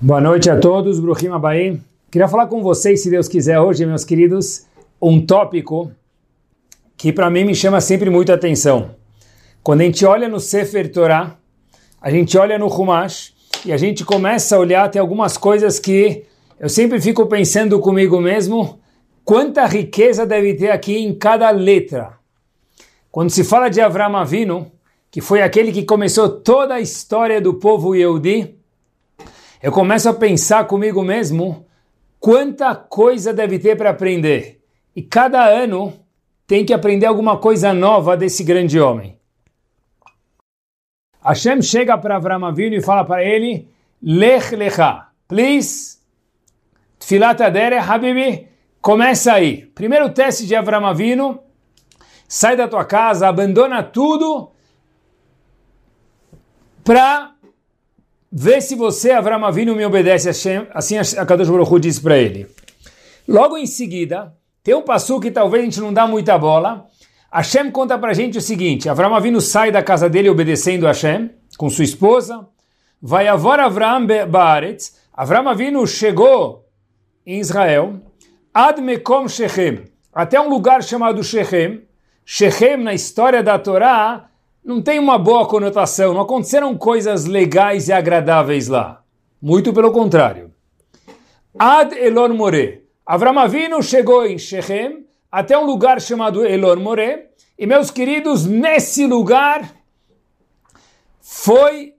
Boa noite a todos, Bruhim Abaim. Queria falar com vocês, se Deus quiser, hoje, meus queridos, um tópico que para mim me chama sempre muita atenção. Quando a gente olha no Sefer Torah, a gente olha no Humash e a gente começa a olhar, tem algumas coisas que eu sempre fico pensando comigo mesmo, quanta riqueza deve ter aqui em cada letra. Quando se fala de Avram Avinu, que foi aquele que começou toda a história do povo Yehudi, eu começo a pensar comigo mesmo quanta coisa deve ter para aprender. E cada ano tem que aprender alguma coisa nova desse grande homem. Hashem chega para Avram Avinu e fala para ele, Lech Lecha, please, Tfilat Adere, Habibi, começa aí. Primeiro teste de Avram Avinu, sai da tua casa, abandona tudo para Vê se você, Avram Avinu, me obedece a Hashem. Assim a Kadosh Baruch disse para ele. Logo em seguida, tem um passo que talvez a gente não dá muita bola. Hashem conta para a gente o seguinte, Avram Avinu sai da casa dele obedecendo a Hashem, com sua esposa. Vai avor Avram Baaretz. Avram Avinu chegou em Israel. Ad Mekom Shechem. Até um lugar chamado Shechem. Shechem, na história da Torá, não tem uma boa conotação, não aconteceram coisas legais e agradáveis lá. Muito pelo contrário. Ad Elon More. Avram Avinu chegou em Shechem até um lugar chamado Elon More. E meus queridos, nesse lugar foi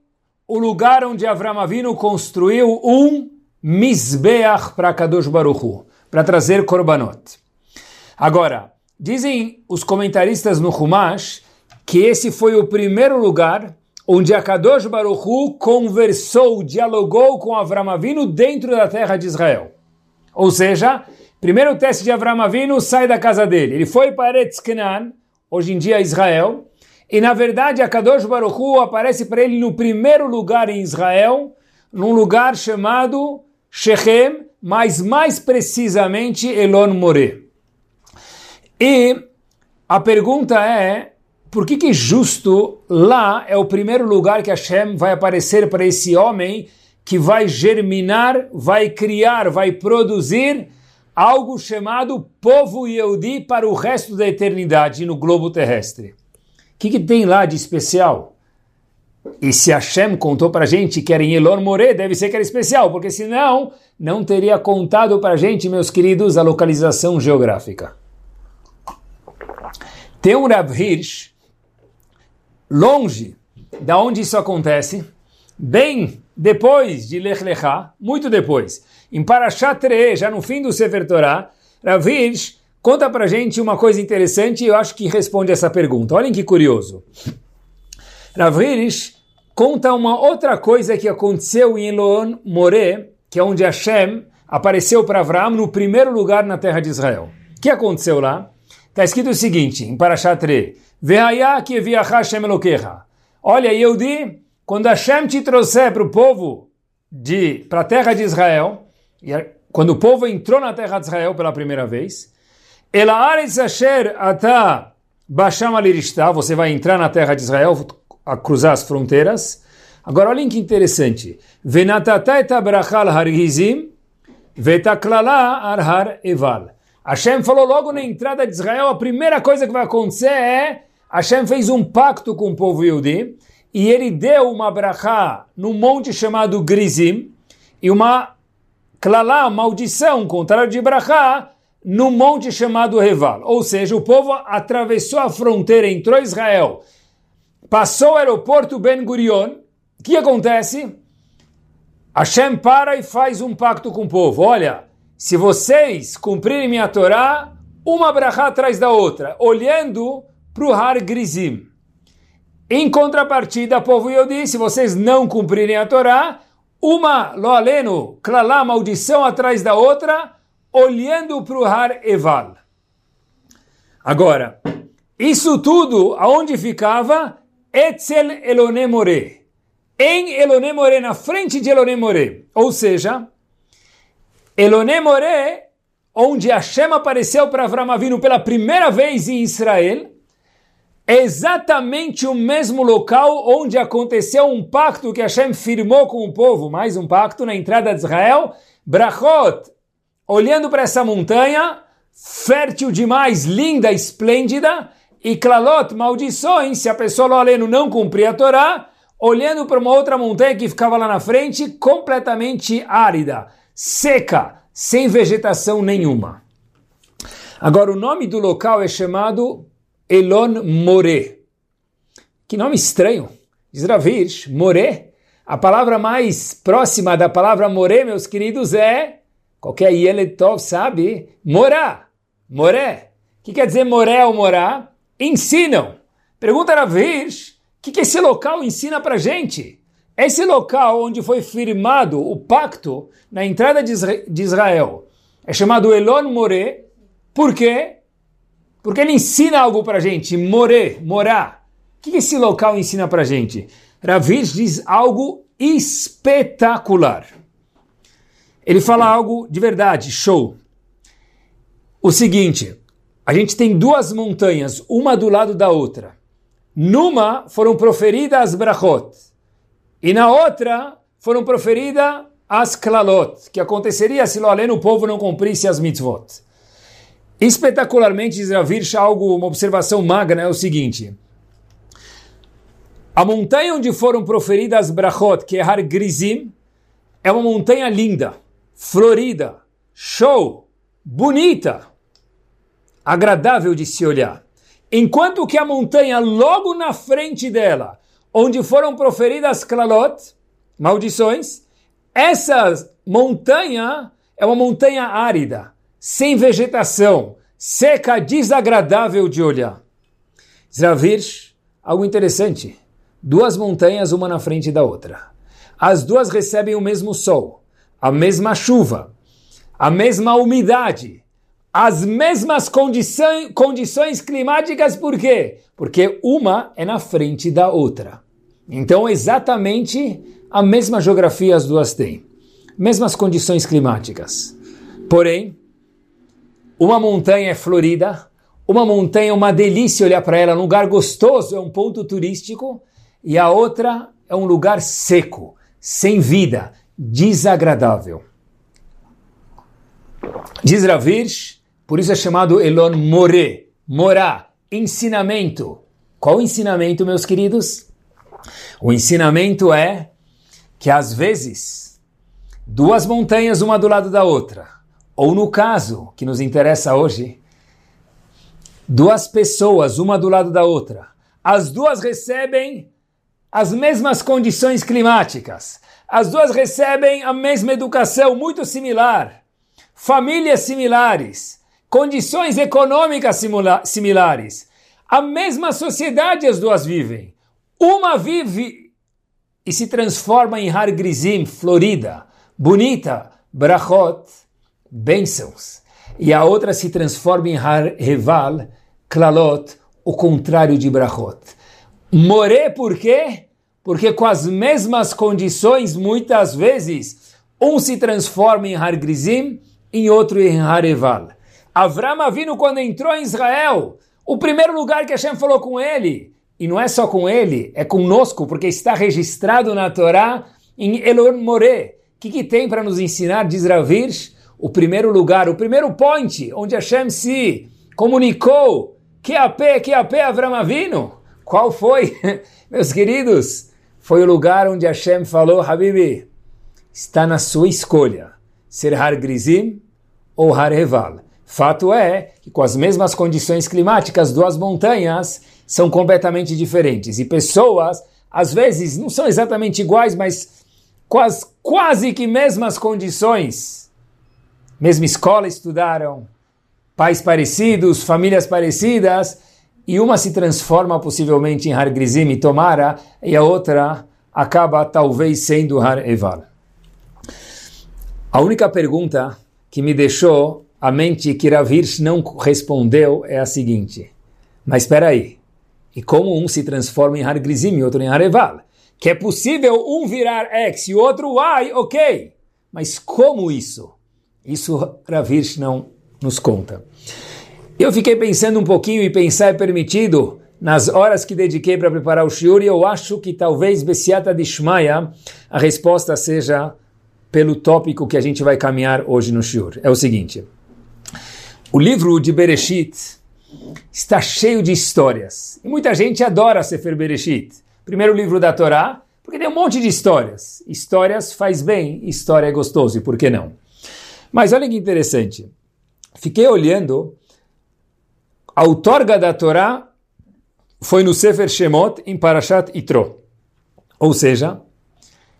o lugar onde Avram Avinu construiu um Mizbeach para Kadosh Baruchu, para trazer korbanot. Agora, dizem os comentaristas no Humash que esse foi o primeiro lugar onde a Kadosh Baruchu conversou, dialogou com Avram Avinu dentro da terra de Israel. Ou seja, primeiro teste de Avram Avinu sai da casa dele. Ele foi para Etzkenan, hoje em dia Israel, e na verdade a Kadosh Baruchu aparece para ele no primeiro lugar em Israel, num lugar chamado Shechem, mas mais precisamente Elon More. E a pergunta é, por que, que justo lá é o primeiro lugar que Hashem vai aparecer para esse homem que vai germinar, vai criar, vai produzir algo chamado povo Yehudi para o resto da eternidade no globo terrestre? O que, que tem lá de especial? E se Hashem contou para a gente que era em Elon More, deve ser que era especial, porque senão não teria contado para a gente, meus queridos, a localização geográfica. Tem um Rav Hirsch, longe da onde isso acontece, bem depois de Lech Lechá, muito depois, em Parashat já no fim do Sefer Torah, Ravish conta pra gente uma coisa interessante e eu acho que responde essa pergunta. Olhem que curioso. Ravish conta uma outra coisa que aconteceu em Elon More, que é onde Hashem apareceu para Abraão no primeiro lugar na terra de Israel. O que aconteceu lá? Está escrito o seguinte, em Parashat Re, Olha, Yehudi, quando Hashem te trouxer para o povo, de para a terra de Israel, e quando o povo entrou na terra de Israel pela primeira vez, você vai entrar na terra de Israel, a cruzar as fronteiras. Agora, olhem que interessante. Hashem falou logo na entrada de Israel, a primeira coisa que vai acontecer é Hashem fez um pacto com o povo Yehudi e ele deu uma brachá num monte chamado Grizim e uma klalá, maldição, contrário de brachá, num monte chamado Reval. Ou seja, o povo atravessou a fronteira, entrou em Israel, passou o aeroporto Ben Gurion. O que acontece? Hashem para e faz um pacto com o povo. Olha, se vocês cumprirem minha Torá, uma brachá atrás da outra, olhando para o Har Grizim. Em contrapartida, povo Yodi, se vocês não cumprirem a Torá, uma loaleno, clalá, maldição atrás da outra, olhando para o Har Eval. Agora, isso tudo, aonde ficava? Etzel Elonemore. Em Elonemore, na frente de Elonemore. Ou seja, Elonemore, onde Hashem apareceu para Avram Avinu pela primeira vez em Israel, exatamente o mesmo local onde aconteceu um pacto que Hashem firmou com o povo, mais um pacto na entrada de Israel, Brachot, olhando para essa montanha, fértil demais, linda, esplêndida, e Klalot, maldições, se a pessoa Loleno não cumpria a Torá, olhando para uma outra montanha que ficava lá na frente, completamente árida, seca, sem vegetação nenhuma. Agora, o nome do local é chamado Elon More. Que nome estranho. Diz Ravish, More. A palavra mais próxima da palavra More, meus queridos, é, qualquer Yeletov sabe, morar. Moré. O que quer dizer moré ou morar? Ensinam. Pergunta Ravish, o que, que esse local ensina para gente? Esse local onde foi firmado o pacto na entrada de Israel é chamado Elon More. Por quê? Porque ele ensina algo para gente, more, morar. O que esse local ensina para gente? Ravish diz algo espetacular. Ele fala algo de verdade, show. O seguinte, a gente tem duas montanhas, uma do lado da outra. Numa foram proferidas as brachot, e na outra foram proferidas as klalot, que aconteceria se Loaleno o povo não cumprisse as mitzvot. Espetacularmente, diz Ravirsh, algo, uma observação magna é o seguinte. A montanha onde foram proferidas as brachot, que é Har Grizim, é uma montanha linda, florida, show, bonita, agradável de se olhar. Enquanto que a montanha logo na frente dela, onde foram proferidas klalot, maldições, essa montanha é uma montanha árida, sem vegetação, seca, desagradável de olhar. Zravir, algo interessante. Duas montanhas, uma na frente da outra. As duas recebem o mesmo sol, a mesma chuva, a mesma umidade, as mesmas condições climáticas, por quê? Porque uma é na frente da outra. Então, exatamente a mesma geografia as duas têm. Mesmas condições climáticas. Porém, uma montanha é florida, uma montanha é uma delícia olhar para ela, um lugar gostoso, é um ponto turístico, e a outra é um lugar seco, sem vida, desagradável. Diz Ravirsh, por isso é chamado Elon More, morar, ensinamento. Qual ensinamento, meus queridos? O ensinamento é que às vezes duas montanhas uma do lado da outra, ou no caso que nos interessa hoje, duas pessoas uma do lado da outra, as duas recebem as mesmas condições climáticas, as duas recebem a mesma educação muito similar, famílias similares, condições econômicas similares. A mesma sociedade as duas vivem. Uma vive e se transforma em Har Grizim, florida, bonita, brachot, bênçãos. E a outra se transforma em Har Heval, klalot, o contrário de brachot. Moré por quê? Porque com as mesmas condições, muitas vezes, um se transforma em Har Grizim, em outro em Har Heval. Avram Avinu, quando entrou em Israel, o primeiro lugar que Hashem falou com ele, e não é só com ele, é conosco, porque está registrado na Torá em Elon More. O que, que tem para nos ensinar, diz Ravirsh? O primeiro lugar, o primeiro point, onde Hashem se comunicou, que AP, que AP Avram Avinu. Qual foi, meus queridos? Foi o lugar onde Hashem falou, Habibi, está na sua escolha, ser Har Grizim ou Har Heval. Fato é que com as mesmas condições climáticas, duas montanhas são completamente diferentes. E pessoas, às vezes, não são exatamente iguais, mas quase, quase que mesmas condições. Mesma escola estudaram, pais parecidos, famílias parecidas, e uma se transforma possivelmente em Har Grizim e Tomara, e a outra acaba talvez sendo Har Eval. A única pergunta que me deixou a mente que Rav Hirsch não respondeu é a seguinte. Mas espera aí. E como um se transforma em Har Grizim e outro em Hareval? Que é possível um virar X e o outro Y, ok. Mas como isso? Isso Rav Hirsch não nos conta. Eu fiquei pensando um pouquinho e pensar é permitido. nas horas que dediquei para preparar o shiur, e eu acho que talvez Bessiata de Shmaya, a resposta seja pelo tópico que a gente vai caminhar hoje no shiur. É o seguinte, o livro de Bereshit está cheio de histórias, e muita gente adora Sefer Bereshit, primeiro livro da Torá, porque tem um monte de histórias. Histórias faz bem, história é gostoso, e por que não? Mas olha que interessante, fiquei olhando, a outorga da Torá foi no Sefer Shemot, em Parashat Itro. Ou seja,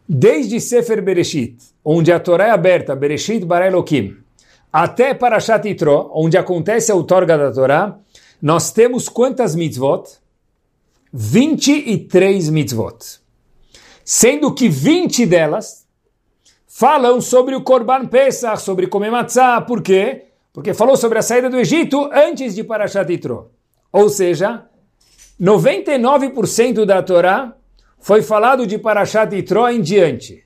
desde Sefer Bereshit, onde a Torá é aberta, Bereshit bara Elohim, até Parashat Itro, onde acontece a outorga da Torá, nós temos quantas mitzvot? 23 mitzvot. Sendo que 20 delas falam sobre o Korban Pesach, sobre comer matzah. Por quê? Porque falou sobre a saída do Egito antes de Parashat Itro. Ou seja, 99% da Torá foi falado de Parashat Yitro em diante.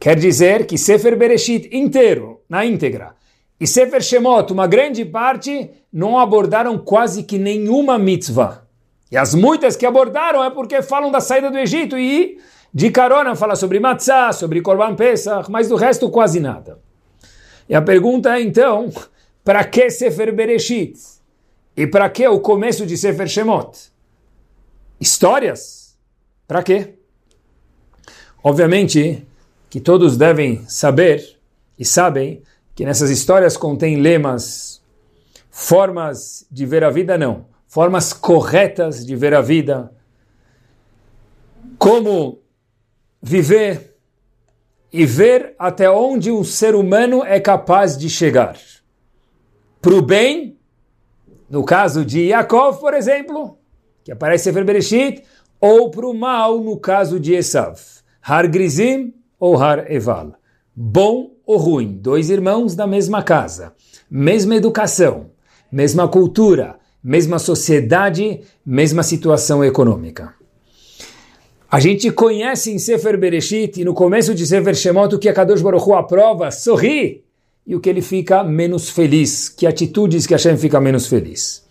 Quer dizer que Sefer Bereshit inteiro, na íntegra, e Sefer Shemot, uma grande parte, não abordaram quase que nenhuma mitzvah. E as muitas que abordaram é porque falam da saída do Egito e de carona fala sobre matzah, sobre Korban Pesach, mas do resto quase nada. E a pergunta é então, para que Sefer Bereshit? E para que o começo de Sefer Shemot? Histórias? Para quê? Obviamente que todos devem saber e sabem que nessas histórias contém lemas, formas de ver a vida não, formas corretas de ver a vida, como viver e ver até onde um ser humano é capaz de chegar. Para o bem no caso de Yaakov, por exemplo, que aparece em Bereshit, ou para o mal, no caso de Esav. Har Grizim ou Har Eval. Bom ou ruim, dois irmãos da mesma casa, mesma educação, mesma cultura, mesma sociedade, mesma situação econômica. A gente conhece em Sefer Bereshit no começo de Sefer Shemot o que a Kadosh Baruch Hu aprova, sorri, e o que ele fica menos feliz, que atitudes que Hashem fica menos feliz.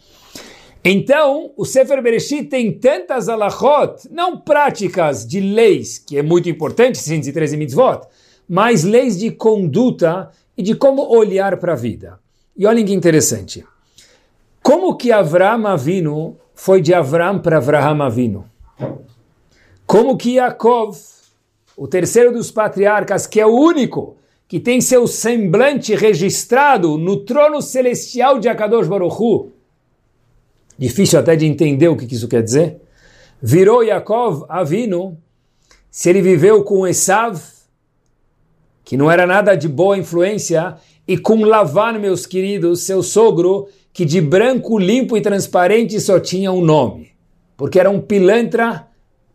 Então, o Sefer Bereshit tem tantas alachot, não práticas de leis, que é muito importante, 113 mitzvot, mas leis de conduta e de como olhar para a vida. E olhem que interessante. Como que Avram Avinu foi de Avram para Avraham Avinu? Como que Yaakov, o terceiro dos patriarcas, que é o único que tem seu semblante registrado no trono celestial de Akadosh Baruchu. Difícil até de entender o que isso quer dizer. Virou Yaakov Avino, se ele viveu com Esav, que não era nada de boa influência, e com Lavan, meus queridos, seu sogro, que de branco, limpo e transparente só tinha um nome, porque era um pilantra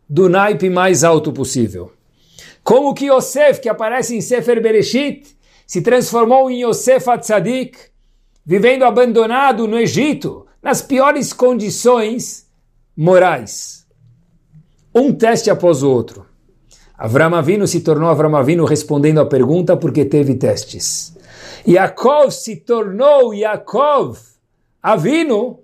do naipe mais alto possível. Como que Yosef, que aparece em Sefer Bereshit, se transformou em Yosef Atzadik, vivendo abandonado no Egito, nas piores condições morais. Um teste após o outro. Avram Avinu se tornou Avram Avinu respondendo à pergunta porque teve testes. Yaakov se tornou Yaakov Avinu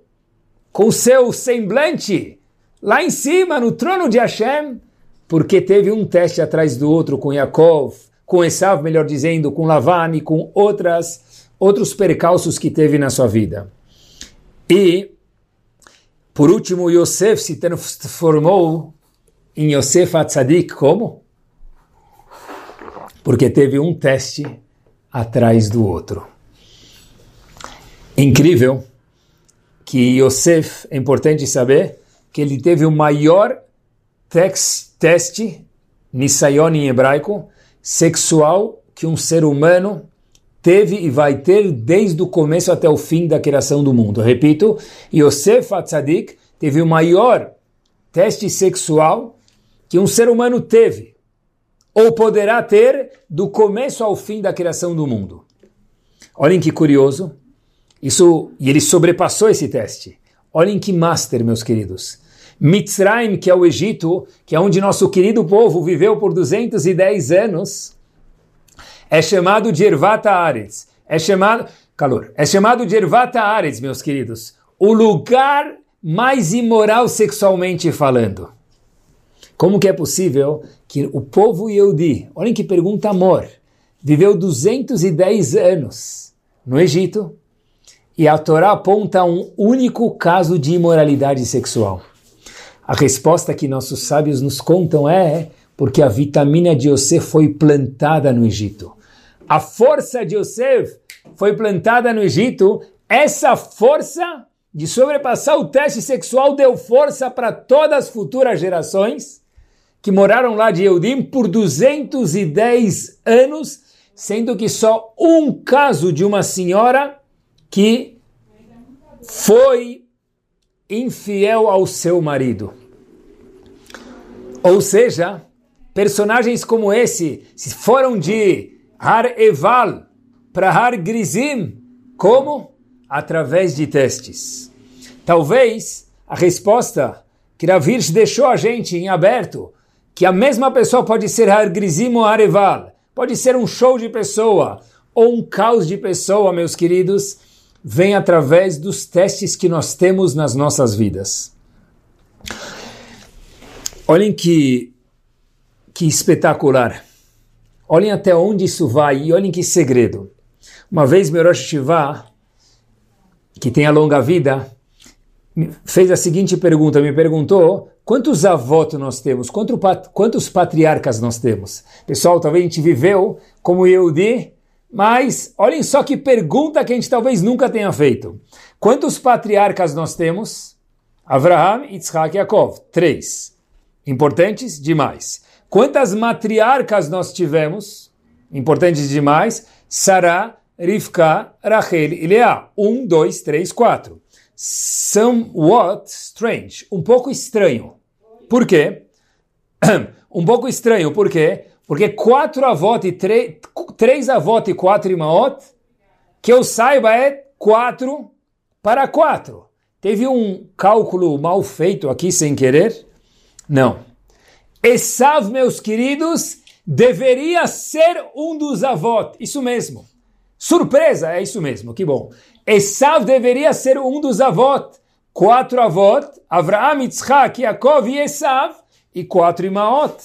com seu semblante lá em cima, no trono de Hashem, porque teve um teste atrás do outro com Yaakov, com Esav, melhor dizendo, com Lavan e com outras, outros percalços que teve na sua vida. E, por último, Yosef se transformou em Yosef Atzadik, como? Porque teve um teste atrás do outro. Incrível que Yosef, é importante saber, que ele teve o maior tex, teste, nisayon em hebraico, sexual que um ser humano teve e vai ter desde o começo até o fim da criação do mundo. Repito, Yosef Atzadik teve o maior teste sexual que um ser humano teve ou poderá ter do começo ao fim da criação do mundo. Olhem que curioso. Isso, e ele sobrepassou esse teste. Olhem que master, meus queridos. Mitzrayim, que é o Egito, que é onde nosso querido povo viveu por 210 anos, é chamado de Ervata É chamado, calor, é chamado de Ervata meus queridos. O lugar mais imoral sexualmente falando. Como que é possível que o povo Yehudi, olhem que pergunta amor, viveu 210 anos no Egito e a Torá aponta um único caso de imoralidade sexual. A resposta que nossos sábios nos contam é porque a vitamina de Yosef foi plantada no Egito. A força de Yosef foi plantada no Egito. Essa força de sobrepassar o teste sexual deu força para todas as futuras gerações que moraram lá de Eudim por 210 anos, sendo que só um caso de uma senhora que foi infiel ao seu marido. Ou seja, personagens como esse se foram de Har Eval para Har Grizim, como? Através de testes. Talvez a resposta que Ravirsh deixou a gente em aberto, que a mesma pessoa pode ser Har Grizim ou Har Eval, pode ser um show de pessoa ou um caos de pessoa, meus queridos, vem através dos testes que nós temos nas nossas vidas. Olhem que, que espetacular. Olhem até onde isso vai e olhem que segredo. Uma vez Merosh Shiva, que tem a longa vida, fez a seguinte pergunta, me perguntou quantos avós nós temos, quantos patriarcas nós temos. Pessoal, talvez a gente viveu como Yehudi, mas olhem só que pergunta que a gente talvez nunca tenha feito. Quantos patriarcas nós temos? Abraham, Yitzhak e Yaakov. Três. Importantes demais. Quantas matriarcas nós tivemos? Importantes demais. Sarah, Rivka, Rachel e Leah. Um, dois, três, quatro. Somewhat strange. Um pouco estranho. Por quê? um pouco estranho. Por quê? Porque quatro avós e três, três e quatro imaot, que eu saiba é quatro para quatro. Teve um cálculo mal feito aqui sem querer? Não. Esav, meus queridos, deveria ser um dos avós. Isso mesmo. Surpresa, é isso mesmo, que bom. Esav deveria ser um dos avós. Quatro avós, Avraham, Yitzhak, Yaakov e Esav, e quatro imaot.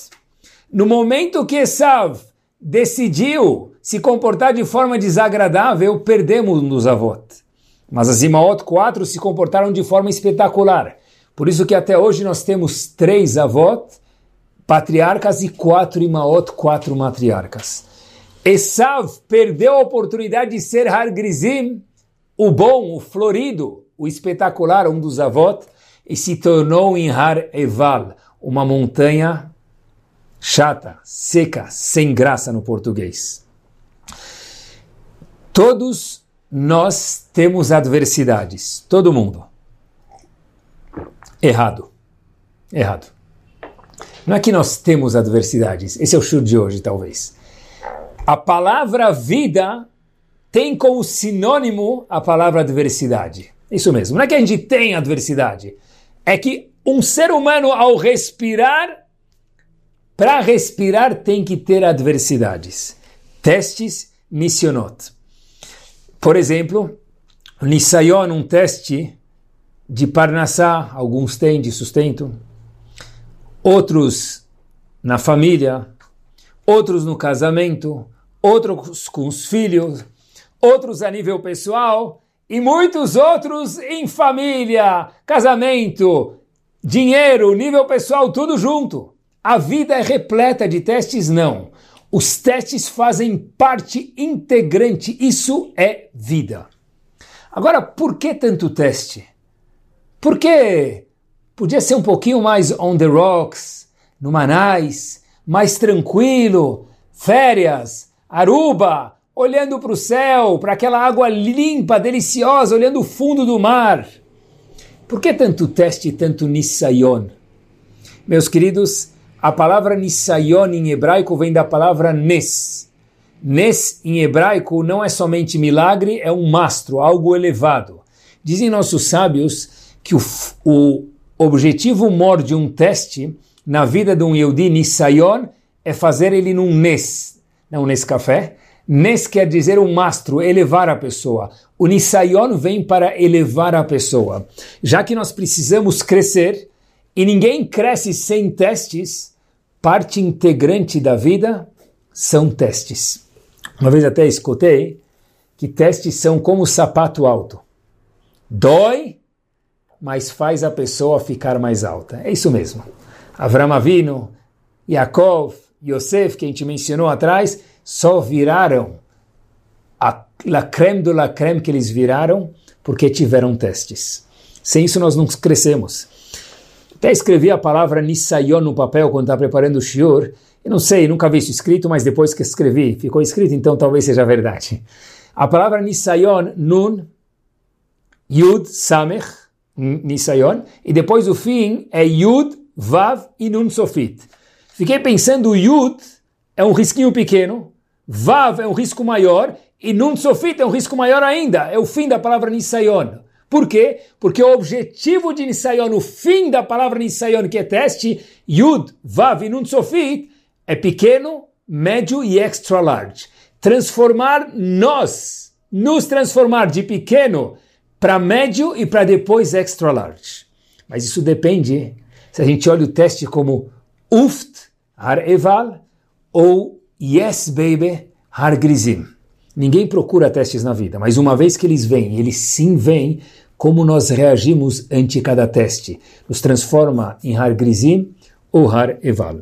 No momento que Esav decidiu se comportar de forma desagradável, perdemos um dos avós. Mas as Imaot quatro se comportaram de forma espetacular. Por isso que até hoje nós temos três avós, patriarcas e quatro Imaot, quatro matriarcas. Esav perdeu a oportunidade de ser Har Grizim, o bom, o florido, o espetacular, um dos avós, e se tornou em Har Eval, uma montanha chata, seca, sem graça no português. Todos nós temos adversidades, todo mundo. Errado. Errado. Não é que nós temos adversidades, esse é o show de hoje, talvez. A palavra vida tem como sinônimo a palavra adversidade. Isso mesmo. Não é que a gente tem adversidade, é que um ser humano, ao respirar, para respirar tem que ter adversidades. Testes missionot. Por exemplo, Nisayon, um teste de Parnassá, alguns têm de sustento, outros na família, outros no casamento, outros com os filhos, outros a nível pessoal e muitos outros em família, casamento, dinheiro, nível pessoal, tudo junto. A vida é repleta de testes? Não. Os testes fazem parte integrante, isso é vida. Agora, por que tanto teste? Por que podia ser um pouquinho mais on the rocks, no Manais, mais tranquilo, férias, Aruba, olhando para o céu, para aquela água limpa, deliciosa, olhando o fundo do mar. Por que tanto teste e tanto Nisayon? Meus queridos, a palavra Nisayon em hebraico vem da palavra Nes. Nes em hebraico não é somente milagre, é um mastro, algo elevado. Dizem nossos sábios que o, o objetivo maior de um teste na vida de um Yehudi Nisayon é fazer ele num Nes, não Nescafé, Nes quer dizer um mastro, elevar a pessoa. O Nisayon vem para elevar a pessoa. Já que nós precisamos crescer, e ninguém cresce sem testes, parte integrante da vida são testes. Uma vez até escutei que testes são como sapato alto. Dói, mas faz a pessoa ficar mais alta. É isso mesmo. Avram Avinu, Yaakov, Yosef, que a gente mencionou atrás, só viraram a la creme do la creme que eles viraram porque tiveram testes. Sem isso nós não crescemos. Até escrevi a palavra Nisayon no papel quando estava preparando o shiur. Eu não sei, nunca vi isso escrito, mas depois que escrevi, ficou escrito, então talvez seja verdade. A palavra Nisayon, Nun, Yud, Samech, Nisayon, e depois o fim é Yud, Vav e Nun Sofit. Fiquei pensando, Yud é um risquinho pequeno, Vav é um risco maior, e Nun Sofit é um risco maior ainda. É o fim da palavra Nisayon. Por quê? Porque o objetivo de Nisayon, o fim da palavra Nisayon, que é teste, Yud, Vav e Nun Sofit, é pequeno, médio e extra large. Transformar nós, nos transformar de pequeno para médio e para depois extra large. Mas isso depende se a gente olha o teste como Uft, Har Eval, ou Yes Baby, Har Grizim. Ninguém procura testes na vida, mas uma vez que eles vêm, eles sim vêm, como nós reagimos ante cada teste? Nos transforma em Har Grizim ou Har Eval.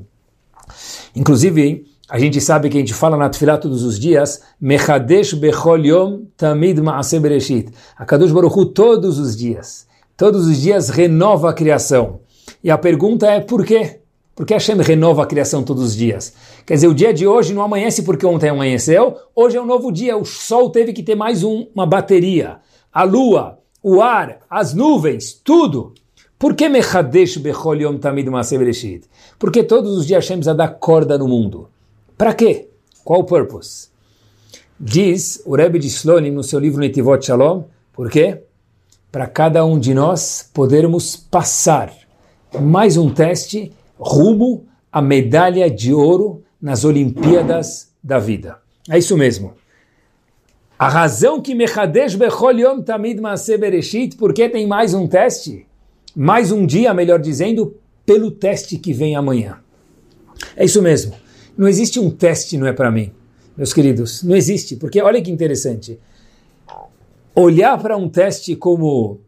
Inclusive, a gente sabe que a gente fala na Tfilah todos os dias, Mechadesh Bechol Yom Tamid Maaseh Bereshit. A Kadosh Baruch Hu, todos os dias, todos os dias renova a criação. E a pergunta é por quê? Por que Hashem renova a criação todos os dias? Quer dizer, o dia de hoje não amanhece porque ontem amanheceu, hoje é um novo dia, o sol teve que ter mais um, uma bateria. A lua, o ar, as nuvens, tudo. Por que Mechadesh Bechol Yom Tamid Maaseh Bereshit? Porque todos os dias Hashem precisa dar corda no mundo. Para quê? Qual o purpose? Diz o Rebbe de Slonim no seu livro Netivot Shalom, por quê? Para cada um de nós podermos passar mais um teste rumo à medalha de ouro nas Olimpíadas da vida. É isso mesmo. A razão que Mechadesh Bechol Yom Tamid Maaseh Bereshit, porque tem mais um teste, mais um dia, melhor dizendo, pelo teste que vem amanhã. É isso mesmo. Não existe um teste, não é para mim, meus queridos. Não existe, porque olha que interessante. Olhar para um teste como,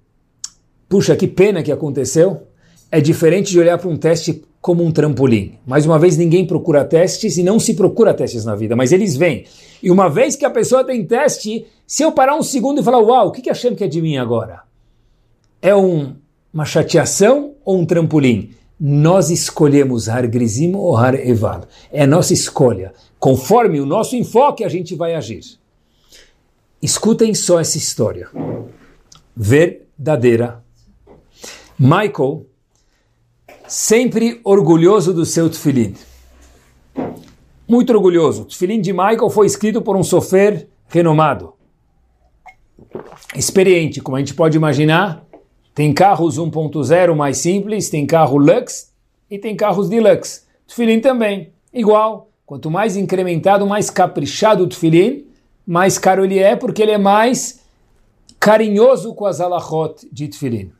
puxa, que pena que aconteceu, é diferente de olhar para um teste como um trampolim. Mais uma vez, ninguém procura testes e não se procura testes na vida, mas eles vêm. E uma vez que a pessoa tem teste, se eu parar um segundo e falar, uau, o que, que a Hashem quer de mim agora? É um, uma chateação ou um trampolim? Nós escolhemos Har Grizim ou Har Eval. É nossa escolha. Conforme o nosso enfoque, a gente vai agir. Escutem só essa história. Verdadeira. Michael sempre orgulhoso do seu tefilim. Muito orgulhoso. O tefilim de Michael foi escrito por um sofer renomado. Experiente, como a gente pode imaginar. Tem carros 1.0 mais simples, tem carro Lux e tem carros Deluxe. Tefilim também, igual. Quanto mais incrementado, mais caprichado o tefilim, mais caro ele é, porque ele é mais carinhoso com as alachot de tefilim.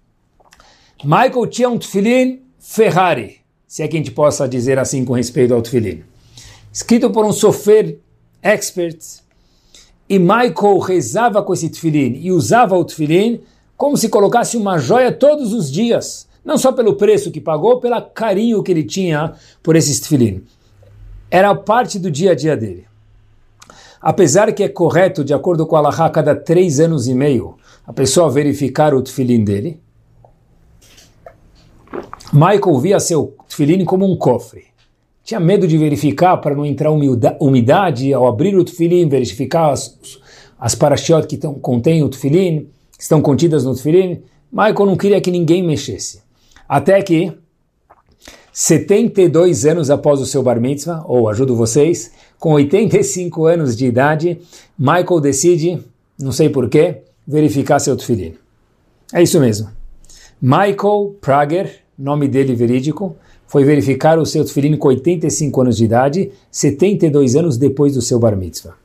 Michael tinha um tefilim Ferrari, se é que a gente possa dizer assim com respeito ao Tfilin. Escrito por um sofer expert, e Michael rezava com esse Tfilin e usava o Tfilin como se colocasse uma joia todos os dias, não só pelo preço que pagou, pelo carinho que ele tinha por esse Tfilin. Era parte do dia a dia dele. Apesar que é correto, de acordo com a Allah, cada três anos e meio, a pessoa verificar o Tfilin dele, Michael via seu tefilim como um cofre. Tinha medo de verificar para não entrar umidade ao abrir o tefilim, verificar as, as parashiot que tão, contêm o tefilim, estão contidas no tefilim. Michael não queria que ninguém mexesse. Até que, 72 anos após o seu bar mitzvah, ou ajudo vocês, com 85 anos de idade, Michael decide, não sei porquê, verificar seu tefilim. É isso mesmo. Michael Prager, nome dele verídico, foi verificar o seu tefilim com 85 anos de idade, 72 anos depois do seu bar mitzvah.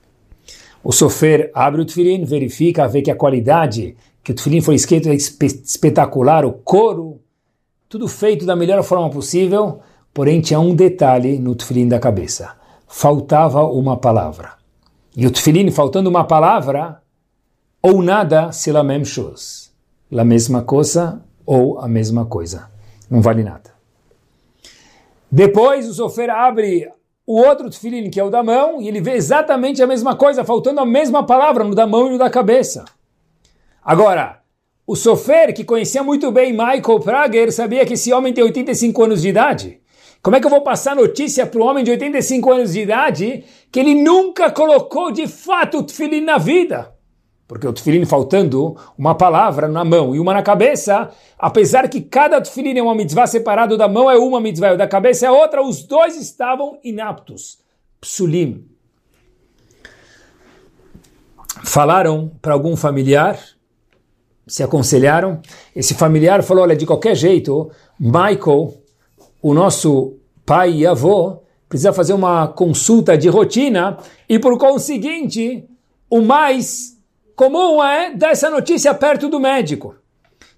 O sofer abre o tefilin, verifica, vê que a qualidade, que o tefilin foi escrito é espetacular, o couro, tudo feito da melhor forma possível, porém tinha um detalhe no tefilin da cabeça. Faltava uma palavra. E o tefilin, faltando uma palavra, ou nada, se la même chose. La mesma coisa ou a mesma coisa. Não vale nada. Depois o sofer abre o outro tefilin, que é o da mão, e ele vê exatamente a mesma coisa, faltando a mesma palavra no da mão e no da cabeça. Agora, o sofer, que conhecia muito bem Michael Prager, sabia que esse homem tem 85 anos de idade. Como é que eu vou passar notícia para um homem de 85 anos de idade que ele nunca colocou de fato o tefilin na vida? Porque o tefilin faltando uma palavra na mão e uma na cabeça, apesar que cada tefilin é uma mitzvah separado da mão é uma mitzvah e da cabeça é outra, os dois estavam inaptos. Psulim. Falaram para algum familiar, se aconselharam. Esse familiar falou: olha, de qualquer jeito, Michael, o nosso pai e avô, precisa fazer uma consulta de rotina e, por conseguinte, o mais comum é dar essa notícia perto do médico.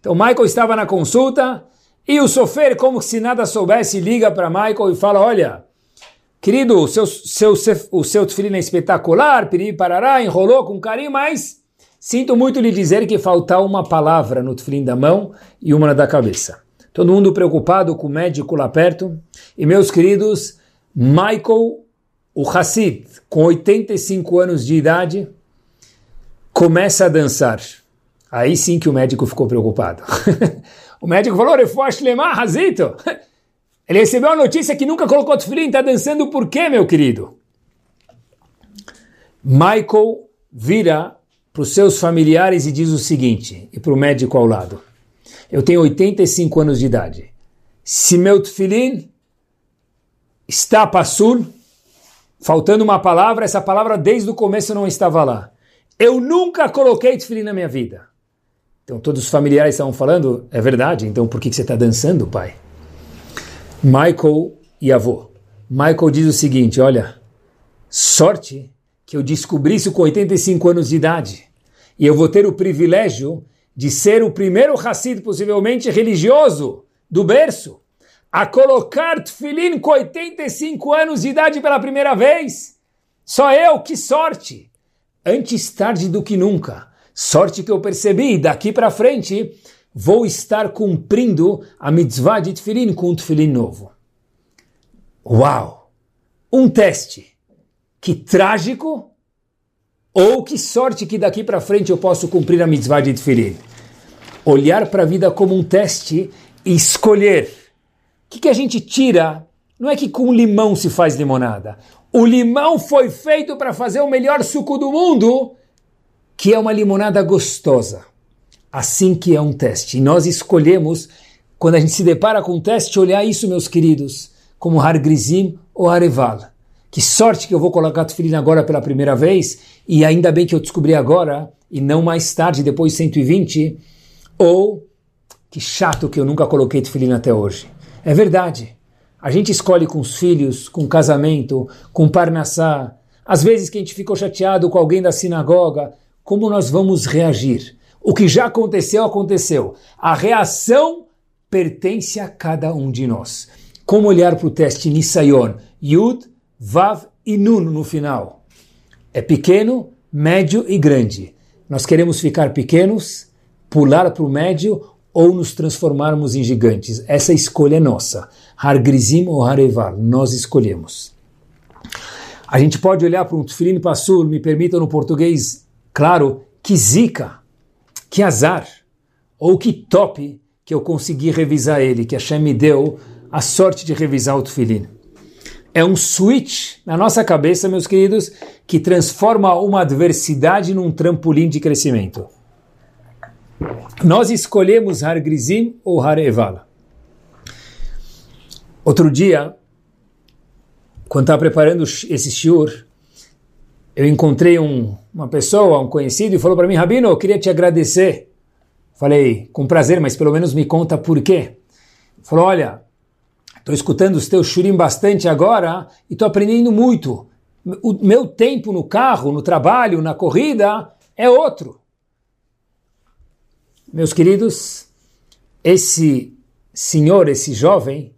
Então Michael estava na consulta e o sofer, como se nada soubesse, liga para Michael e fala: Olha, querido, o seu, seu, o seu tefilin é espetacular, parará, enrolou com carinho, mas sinto muito lhe dizer que falta uma palavra no tefilin da mão e uma na da cabeça. Todo mundo preocupado com o médico lá perto. E meus queridos, Michael, o Hassid, com 85 anos de idade, começa a dançar. Aí sim que o médico ficou preocupado. o médico falou, Refuash lemar, Hazito. Ele recebeu a notícia que nunca colocou tefilim, está dançando por quê, meu querido? Michael vira para os seus familiares e diz o seguinte, e para o médico ao lado. Eu tenho 85 anos de idade. Se meu tefilim está passul, faltando uma palavra, essa palavra desde o começo não estava lá. Eu nunca coloquei tefilim na minha vida. Então todos os familiares estavam falando, é verdade, então por que você está dançando, pai? Michael e avô. Michael diz o seguinte, olha, sorte que eu descobri isso com 85 anos de idade. E eu vou ter o privilégio de ser o primeiro Hassid, possivelmente religioso, do berço, a colocar tefilim com 85 anos de idade pela primeira vez. Só eu, que sorte! Antes tarde do que nunca. Sorte que eu percebi, daqui para frente vou estar cumprindo a mitzvah de tefilim com um tefilim novo. Uau! Um teste. Que trágico ou que sorte que daqui para frente eu posso cumprir a mitzvah de tefilim. Olhar para a vida como um teste e escolher. O que, que a gente tira? Não é que com limão se faz limonada. O limão foi feito para fazer o melhor suco do mundo, que é uma limonada gostosa. Assim que é um teste. E nós escolhemos, quando a gente se depara com um teste, olhar isso, meus queridos, como Har Grizim ou Areval. Que sorte que eu vou colocar tefilin agora pela primeira vez, e ainda bem que eu descobri agora, e não mais tarde, depois de 120, ou que chato que eu nunca coloquei tefilin até hoje. É verdade. A gente escolhe com os filhos, com casamento, com parnassá. Às vezes que a gente ficou chateado com alguém da sinagoga, como nós vamos reagir? O que já aconteceu, aconteceu. A reação pertence a cada um de nós. Como olhar para o teste Nisayon? Yud, Vav e Nun no final. É pequeno, médio e grande. Nós queremos ficar pequenos, pular para o médio ou nos transformarmos em gigantes. Essa escolha é nossa. Har Grizim ou Hareval, nós escolhemos. A gente pode olhar para um Tufilin Passur, me permita no português, claro, que zica, que azar, ou que top que eu consegui revisar ele, que a Hashem me deu a sorte de revisar o Tufilin. É um switch na nossa cabeça, meus queridos, que transforma uma adversidade num trampolim de crescimento. Nós escolhemos Har Grizim ou Har Evala. Outro dia, quando estava preparando esse shiur, eu encontrei um, uma pessoa, um conhecido, e falou para mim, Rabino, eu queria te agradecer. Falei, com prazer, mas pelo menos me conta por quê. Falou, olha, estou escutando os teus shurim bastante agora e estou aprendendo muito. o meu tempo no carro, no trabalho, na corrida é outro. Meus queridos, esse senhor, esse jovem,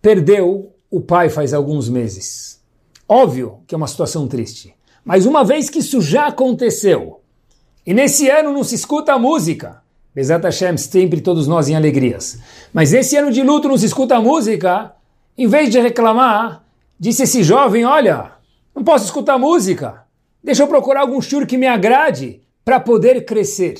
perdeu o pai faz alguns meses. Óbvio que é uma situação triste. Mas uma vez que isso já aconteceu, e nesse ano não se escuta música, Bezat Hashem, sempre todos nós em alegrias. Mas nesse ano de luto não se escuta música, em vez de reclamar, disse esse jovem, olha, não posso escutar música, deixa eu procurar algum shur que me agrade para poder crescer.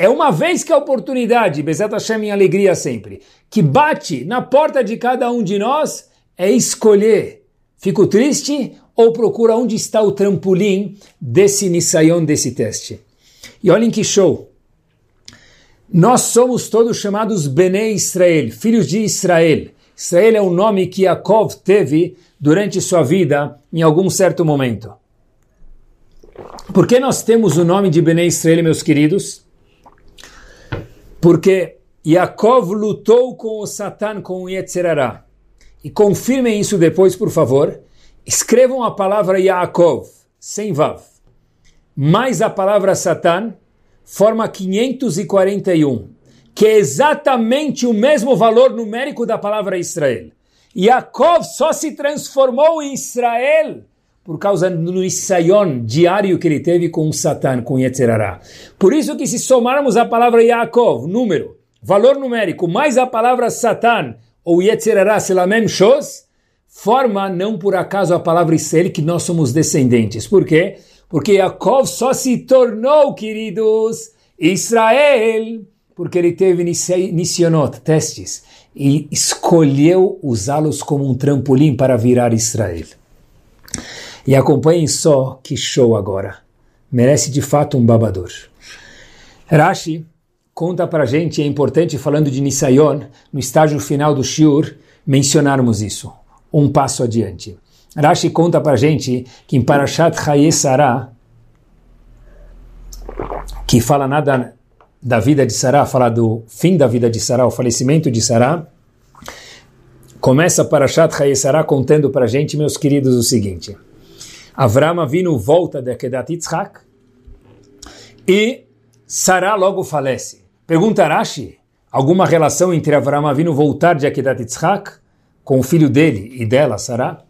É uma vez que a oportunidade, Bezat Hashem em alegria sempre, que bate na porta de cada um de nós, é escolher. Fico triste ou procura onde está o trampolim desse Nisayon, desse teste. E olhem que show. Nós somos todos chamados Bene Israel, filhos de Israel. Israel é o nome que Yaakov teve durante sua vida em algum certo momento. Por que nós temos o nome de Bene Israel, meus queridos? Porque Yaakov lutou com o Satan, com o Yetzerará. E confirmem isso depois, por favor. Escrevam a palavra Yaakov, sem Vav, mais a palavra Satan, forma 541, que é exatamente o mesmo valor numérico da palavra Israel. Yaakov só se transformou em Israel por causa do Isayon diário que ele teve com Satan, com Yetzerará. Por isso que se somarmos a palavra Yaakov, número, valor numérico, mais a palavra Satan, ou Yetzerará, Selamem Shos, forma não por acaso a palavra Israel que nós somos descendentes. Por quê? Porque Yaakov só se tornou, queridos, Israel, porque ele teve nissionot, testes, e escolheu usá-los como um trampolim para virar Israel. E acompanhem só que show agora. Merece de fato um babador. Rashi conta para gente, é importante, falando de Nisayon, no estágio final do Shiur, mencionarmos isso um passo adiante. Rashi conta para gente que em Parashat Hayesara, que fala nada da vida de Sarah, fala do fim da vida de Sarah, o falecimento de Sarah, começa Parashat Hayesara contando para gente, meus queridos, o seguinte. Avram vindo volta de Akedat Yitzhak e Sarah logo falece. Pergunta Rashi, alguma relação entre Avram vindo voltar de Akedat Yitzhak com o filho dele e dela, Sará,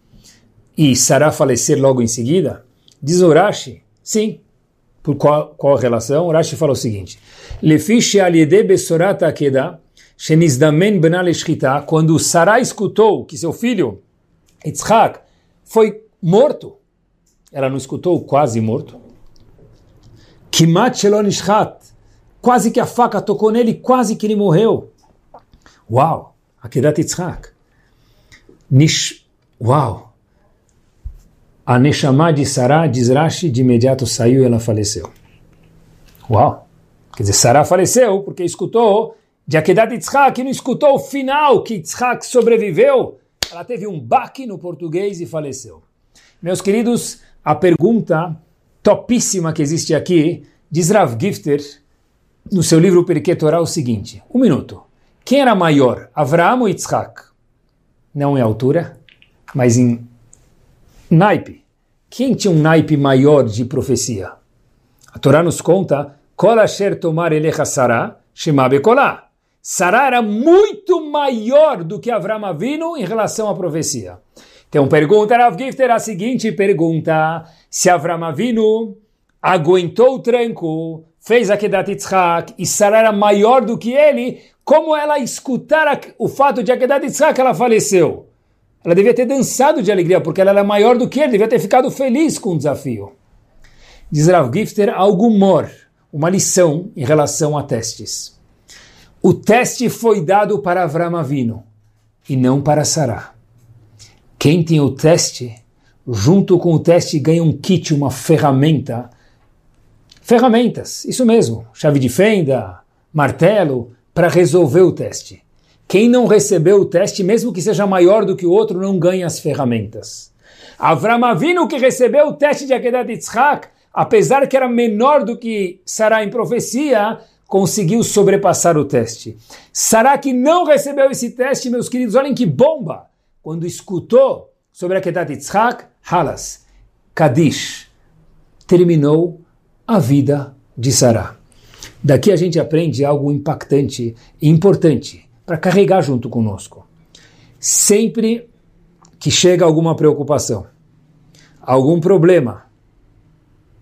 e Sará falecer logo em seguida? Diz Urashi, sim. Por qual, qual relação? Urashi fala o seguinte: Lefiche aliede besorat akeda, shenizdamen benal quando Sará escutou que seu filho, Yitzhak, foi morto, ela não escutou quase morto. Kimat quase que a faca tocou nele, quase que ele morreu. Uau, Akedat Yitzhak. Nish, uau! A Neshama de Sarah, diz Rashi, de imediato saiu e ela faleceu. Uau! Quer dizer, Sarah faleceu porque escutou de Akedat Yitzhak, e não escutou o final que Yitzhak sobreviveu. Ela teve um baque no português e faleceu. Meus queridos, a pergunta topíssima que existe aqui, diz Rav Gifter, no seu livro Periquet Torah, o seguinte, um minuto. Quem era maior, Avraham ou Yitzhak? não em altura, mas em naipe. Quem tinha um naipe maior de profecia? A Torá nos conta, Kol asher tomar elecha Sará, shema bekolá. Sará era muito maior do que Avram Avinu em relação à profecia. Então pergunta Rav Gifter a seguinte pergunta, se Avram Avinu aguentou o tranco, fez a Kedat Yitzhak, e Sarah era maior do que ele, como ela escutar o fato de Akedat Yitzhak ela faleceu? Ela devia ter dançado de alegria, porque ela era maior do que ele, devia ter ficado feliz com o desafio. Diz Rav Gifter algo mor, uma lição em relação a testes. O teste foi dado para Avram Avinu e não para Sarah. Quem tem o teste, junto com o teste ganha um kit, uma ferramenta. Ferramentas, isso mesmo, chave de fenda, martelo, para resolver o teste. Quem não recebeu o teste, mesmo que seja maior do que o outro, não ganha as ferramentas. Avram Avinu, que recebeu o teste de Akedat Yitzhak, apesar que era menor do que Sarah em profecia, conseguiu sobrepassar o teste. Sarah que não recebeu esse teste, meus queridos, olhem que bomba! Quando escutou sobre Akedat Yitzhak, Halas, Kadish, terminou a vida de Sará. Daqui a gente aprende algo impactante e importante para carregar junto conosco. Sempre que chega alguma preocupação, algum problema,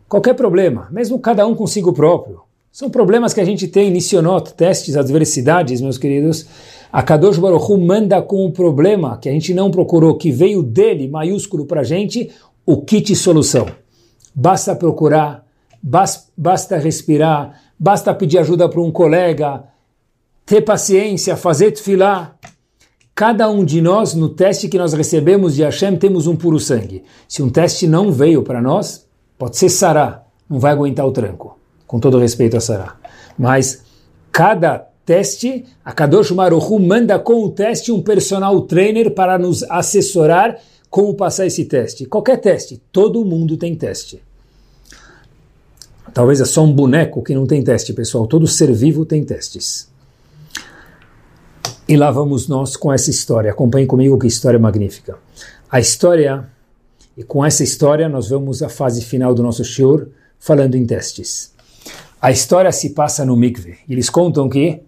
qualquer problema, mesmo cada um consigo próprio, são problemas que a gente tem, Nissionot, testes, adversidades, meus queridos. A Kadosh Baruch Hu manda com o problema que a gente não procurou, que veio dele, maiúsculo para a gente, o kit solução. Basta procurar, basta respirar, basta pedir ajuda para um colega, ter paciência, fazer tefilá. Cada um de nós, no teste que nós recebemos de Hashem, temos um puro sangue. Se um teste não veio para nós, pode ser Sará, não vai aguentar o tranco com todo respeito a Sarah. Mas cada teste, a Kadosh Maruchu manda com o teste um personal trainer para nos assessorar como passar esse teste. Qualquer teste, todo mundo tem teste. Talvez é só um boneco que não tem teste, pessoal. Todo ser vivo tem testes. E lá vamos nós com essa história. Acompanhe comigo que história magnífica. A história, e com essa história nós vamos à fase final do nosso shiur, falando em testes. A história se passa no mikve. Eles contam que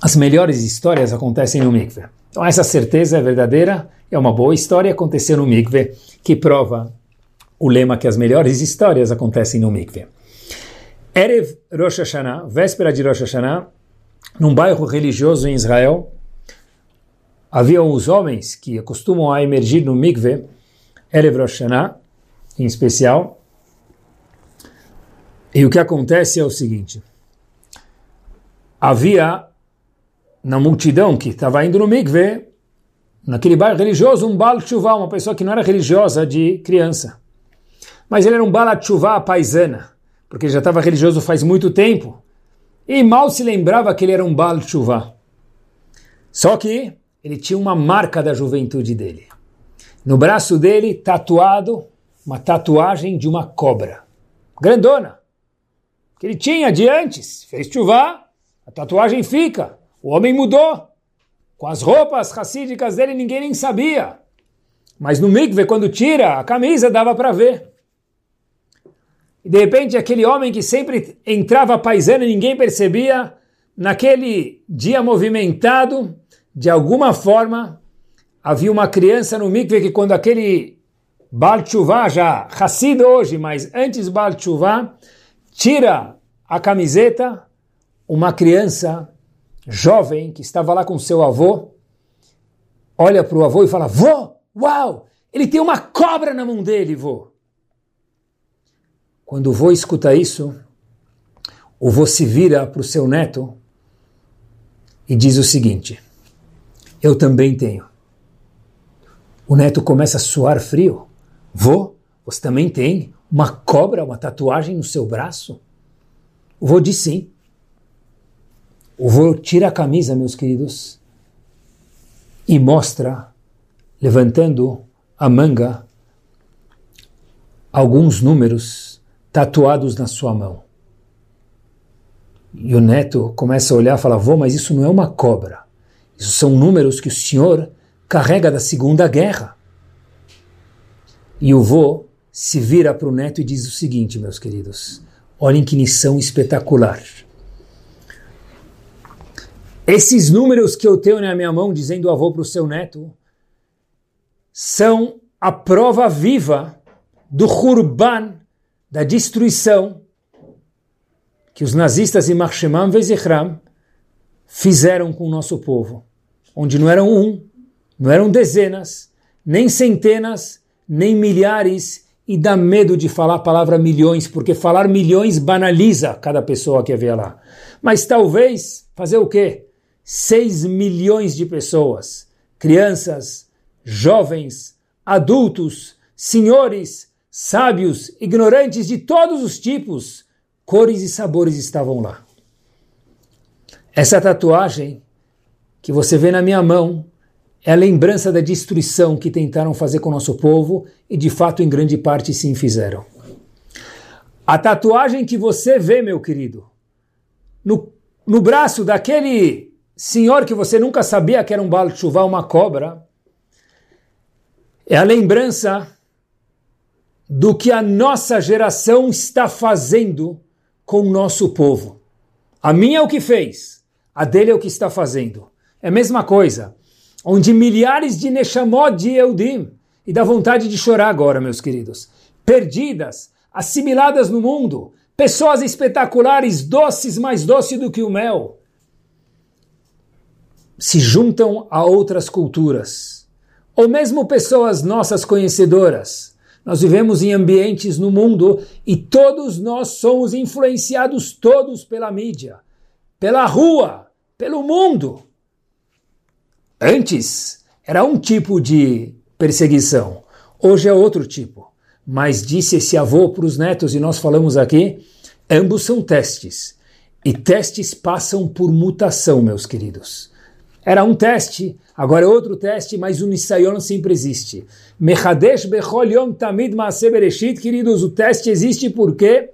as melhores histórias acontecem no mikve. Então essa certeza é verdadeira, é uma boa história aconteceu no mikve, que prova o lema que as melhores histórias acontecem no mikve. Erev Rosh Hashanah, véspera de Rosh Hashanah, num bairro religioso em Israel, havia os homens que costumam a emergir no mikve, Erev Rosh Hashanah, em especial, e o que acontece é o seguinte: havia na multidão que estava indo no mikve, naquele bairro religioso, um Baal Tshuva, uma pessoa que não era religiosa de criança. Mas ele era um Baal Tshuva paisana, porque já estava religioso faz muito tempo. E mal se lembrava que ele era um Baal Tshuva. Só que ele tinha uma marca da juventude dele. No braço dele, tatuado, uma tatuagem de uma cobra. Grandona que ele tinha de antes. Fez chuva, a tatuagem fica. O homem mudou. Com as roupas racídicas dele ninguém nem sabia. Mas no mikve, quando tira a camisa, dava para ver. E de repente aquele homem que sempre entrava paisano e ninguém percebia, naquele dia movimentado, de alguma forma, havia uma criança no mikve que quando aquele Baal já Hassid hoje, mas antes Baal tira a camiseta, uma criança jovem que estava lá com seu avô, olha para o avô e fala: Vô, uau, ele tem uma cobra na mão dele, vô. Quando o vô escuta isso, o vô se vira para o seu neto e diz o seguinte: Eu também tenho. O neto começa a suar frio. Vô, você também tem? uma cobra, uma tatuagem no seu braço? O vô diz sim. O vô tira a camisa, meus queridos, e mostra, levantando a manga, alguns números tatuados na sua mão. E o neto começa a olhar e fala: Vô, mas isso não é uma cobra. Isso são números que o senhor carrega da Segunda Guerra. E o vô se vira para o neto e diz o seguinte, meus queridos: olhem que lição espetacular. Esses números que eu tenho na minha mão, dizendo avô para o seu neto, são a prova viva do Hurban, da destruição que os nazistas em Marshemam Vezichram fizeram com o nosso povo, onde não eram um, não eram dezenas, nem centenas, nem milhares e dá medo de falar a palavra milhões, porque falar milhões banaliza cada pessoa que vê lá. Mas talvez fazer o quê? 6 milhões de pessoas, crianças, jovens, adultos, senhores, sábios, ignorantes de todos os tipos, cores e sabores estavam lá. Essa tatuagem que você vê na minha mão é a lembrança da destruição que tentaram fazer com o nosso povo e de fato em grande parte sim fizeram. A tatuagem que você vê, meu querido, no, no braço daquele senhor que você nunca sabia que era um Baal Tshuva, uma cobra, é a lembrança do que a nossa geração está fazendo com o nosso povo. A minha é o que fez, a dele é o que está fazendo. É a mesma coisa, onde milhares de Neshamot de Eudim, e dá vontade de chorar agora, meus queridos, perdidas, assimiladas no mundo, pessoas espetaculares, doces, mais doce do que o mel, se juntam a outras culturas, ou mesmo pessoas nossas conhecedoras. Nós vivemos em ambientes no mundo e todos nós somos influenciados todos pela mídia, pela rua, pelo mundo. Antes era um tipo de perseguição, hoje é outro tipo. Mas disse esse avô para os netos, e nós falamos aqui, ambos são testes. E testes passam por mutação, meus queridos. Era um teste, agora é outro teste, mas o Nisayon sempre existe. Mechadesh bechol yom tamid maaseh bereshit, queridos, o teste existe por quê?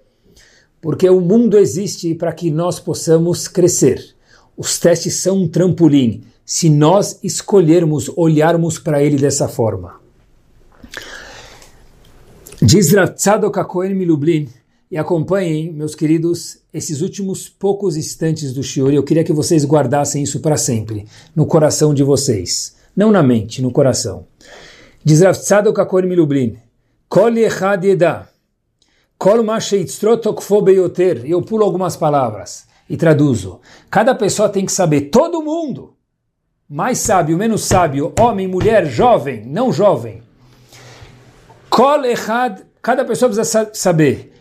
Porque o mundo existe para que nós possamos crescer. Os testes são um trampolim, se nós escolhermos olharmos para ele dessa forma. Diz Ratzadok HaKohen Milublin, e acompanhem, meus queridos, esses últimos poucos instantes do Shiur, eu queria que vocês guardassem isso para sempre, no coração de vocês. Não na mente, no coração. Diz Rav Tzadok HaKohen Milublin, Kol Yechad Yeda, Kol Beyoter, eu pulo algumas palavras e traduzo. Cada pessoa tem que saber, todo mundo, mais sábio, menos sábio, homem, mulher, jovem, não jovem. Kol Echad, cada pessoa precisa saber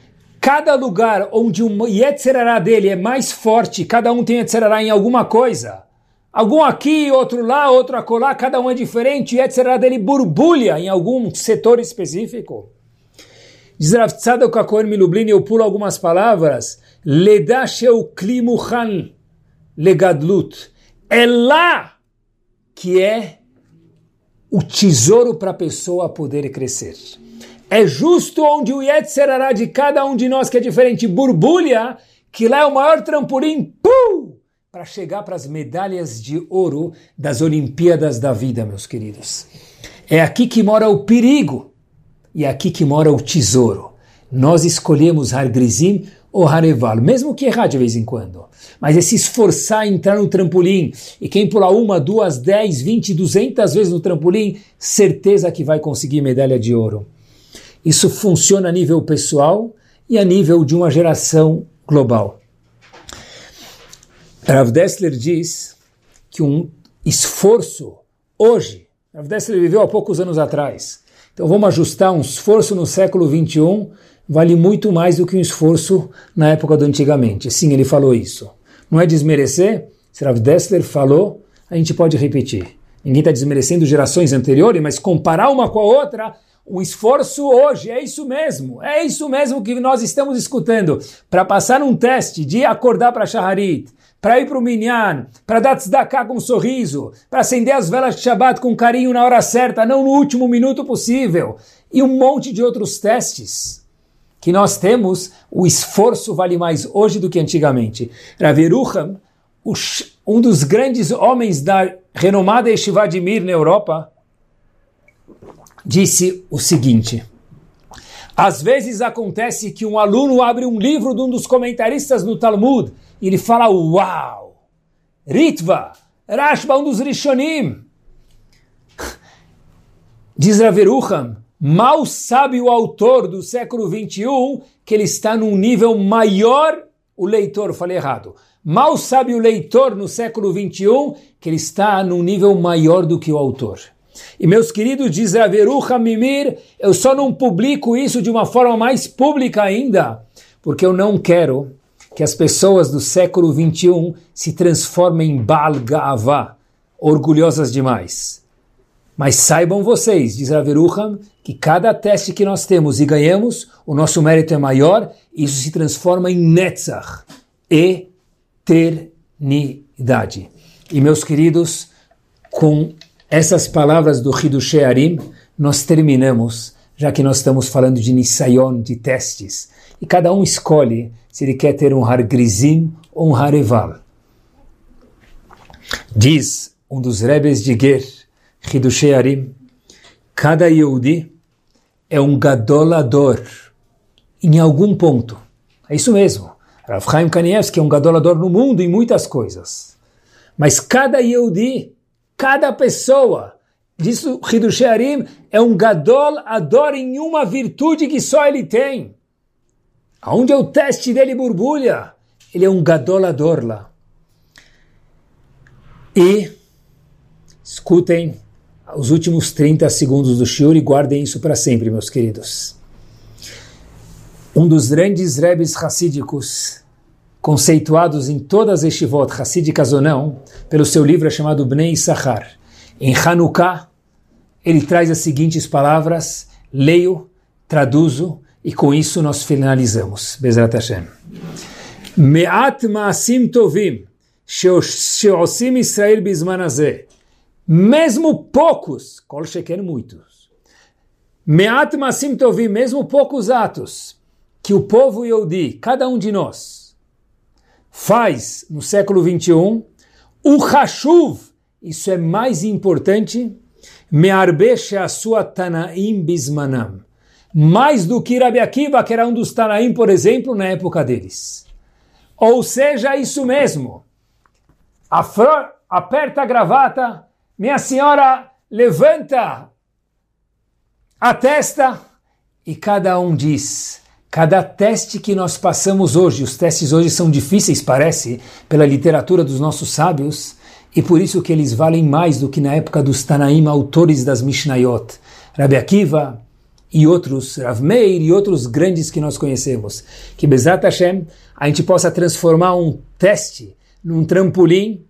Cada lugar onde o Yetzerará dele é mais forte, cada um tem Yetzerará em alguma coisa. Algum aqui, outro lá, outro acolá, cada um é diferente. O Yetzerará dele borbulha em algum setor específico. Diz Rav Tzadok HaKohen Milublin, eu pulo algumas palavras. Ledasheu klimuchan legadlut. É lá que é o tesouro para a pessoa poder crescer é justo onde o Yetzerará de cada um de nós, que é diferente, borbulha, que lá é o maior trampolim, para chegar para as medalhas de ouro das Olimpíadas da vida, meus queridos. É aqui que mora o perigo e é aqui que mora o tesouro. Nós escolhemos Har Grizim ou Hareval, mesmo que errar de vez em quando. Mas é se esforçar a entrar no trampolim. E quem pular uma, duas, dez, vinte, duzentas vezes no trampolim, certeza que vai conseguir medalha de ouro. Isso funciona a nível pessoal e a nível de uma geração global. Rav Dessler diz que um esforço hoje, Rav Dessler viveu há poucos anos atrás, então vamos ajustar um esforço no século 21 vale muito mais do que um esforço na época do antigamente. Sim, ele falou isso. Não é desmerecer, se Rav Dessler falou, a gente pode repetir. Ninguém está desmerecendo gerações anteriores, mas comparar uma com a outra um esforço hoje, é isso mesmo, é isso mesmo que nós estamos escutando. Para passar um teste de acordar para Shaharit, para ir para o Minyan, para dar tzedakah com um sorriso, para acender as velas de Shabbat com carinho na hora certa, não no último minuto possível, e um monte de outros testes que nós temos, o esforço vale mais hoje do que antigamente. Raverucham, um dos grandes homens da renomada Yeshiva de Mir na Europa, disse o seguinte: Às vezes acontece que um aluno abre um livro de um dos comentaristas no Talmud e ele fala: Uau! Ritva, Rashba, um dos Rishonim. Diz Raverucham, mal sabe o autor do século 21 que ele está num nível maior, o leitor, falei errado, mal sabe o leitor no século 21 que ele está num nível maior do que o autor. E meus queridos, diz Raverucha Mimir, eu só não publico isso de uma forma mais pública ainda, porque eu não quero que as pessoas do século 21 se transformem em Baal Ga'avá, orgulhosas demais. Mas saibam vocês, diz Raverucham, que cada teste que nós temos e ganhamos, o nosso mérito é maior, e isso se transforma em Netzach, eternidade. E meus queridos, com essas palavras do Hidushé Arim, nós terminamos, já que nós estamos falando de Nisayon, de testes, e cada um escolhe se ele quer ter um Har Grizim ou um Har Eval. Diz um dos rebes de Ger, Hidushé Arim, cada Yehudi, é um gadolador em algum ponto. É isso mesmo. Rav Chaim Kanievski é um gadolador no mundo em muitas coisas. Mas cada Yehudi, cada pessoa, diz o Hidush Arim, é um gadolador em uma virtude que só ele tem. Aonde é o teste dele borbulha? Ele é um gadolador lá. E escutem os últimos 30 segundos do Shiur e guardem isso para sempre, meus queridos. Um dos grandes rebes racídicos, conceituados em todas as estivot, racídicas ou não, pelo seu livro chamado Bnei Sahar. Em Hanukkah, ele traz as seguintes palavras, leio, traduzo, e com isso nós finalizamos. Bezrat Hashem. Me'at ma'asim tovim, she'osim Israel bizman mesmo poucos, kol sheker muitos, me'at masim tovim, mesmo poucos atos que o povo Yehudi, cada um de nós, faz no século 21, o hashuv, isso é mais importante, me'arbeche a sua tanaim bismanam, mais do que Rabi Akiva, que era um dos tanaim, por exemplo, na época deles. Ou seja, isso mesmo, aperta a gravata, minha senhora levanta a testa e cada um diz. Cada teste que nós passamos hoje, os testes hoje são difíceis, parece, pela literatura dos nossos sábios, e por isso que eles valem mais do que na época dos Tanaim, autores das Mishnayot, Rabbi Akiva e outros, Rav Meir e outros grandes que nós conhecemos. Que Bezat Hashem, a gente possa transformar um teste num trampolim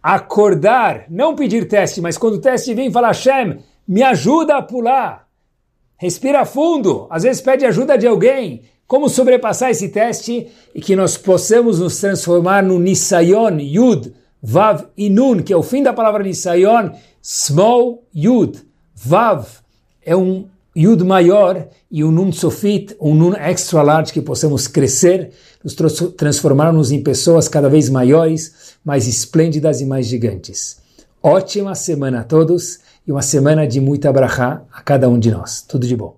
acordar, não pedir teste, mas quando o teste vem, falar, Hashem, me ajuda a pular. Respira fundo, às vezes pede ajuda de alguém. Como sobrepassar esse teste e que nós possamos nos transformar no Nisayon, Yud, Vav e Nun, que é o fim da palavra Nisayon, Small Yud. Vav é um Yud maior e um Nun Sofit, um Nun extra large, que possamos crescer, nos transformarmos em pessoas cada vez maiores, mais esplêndidas e mais gigantes. Ótima semana a todos e uma semana de muita brachá a cada um de nós. Tudo de bom.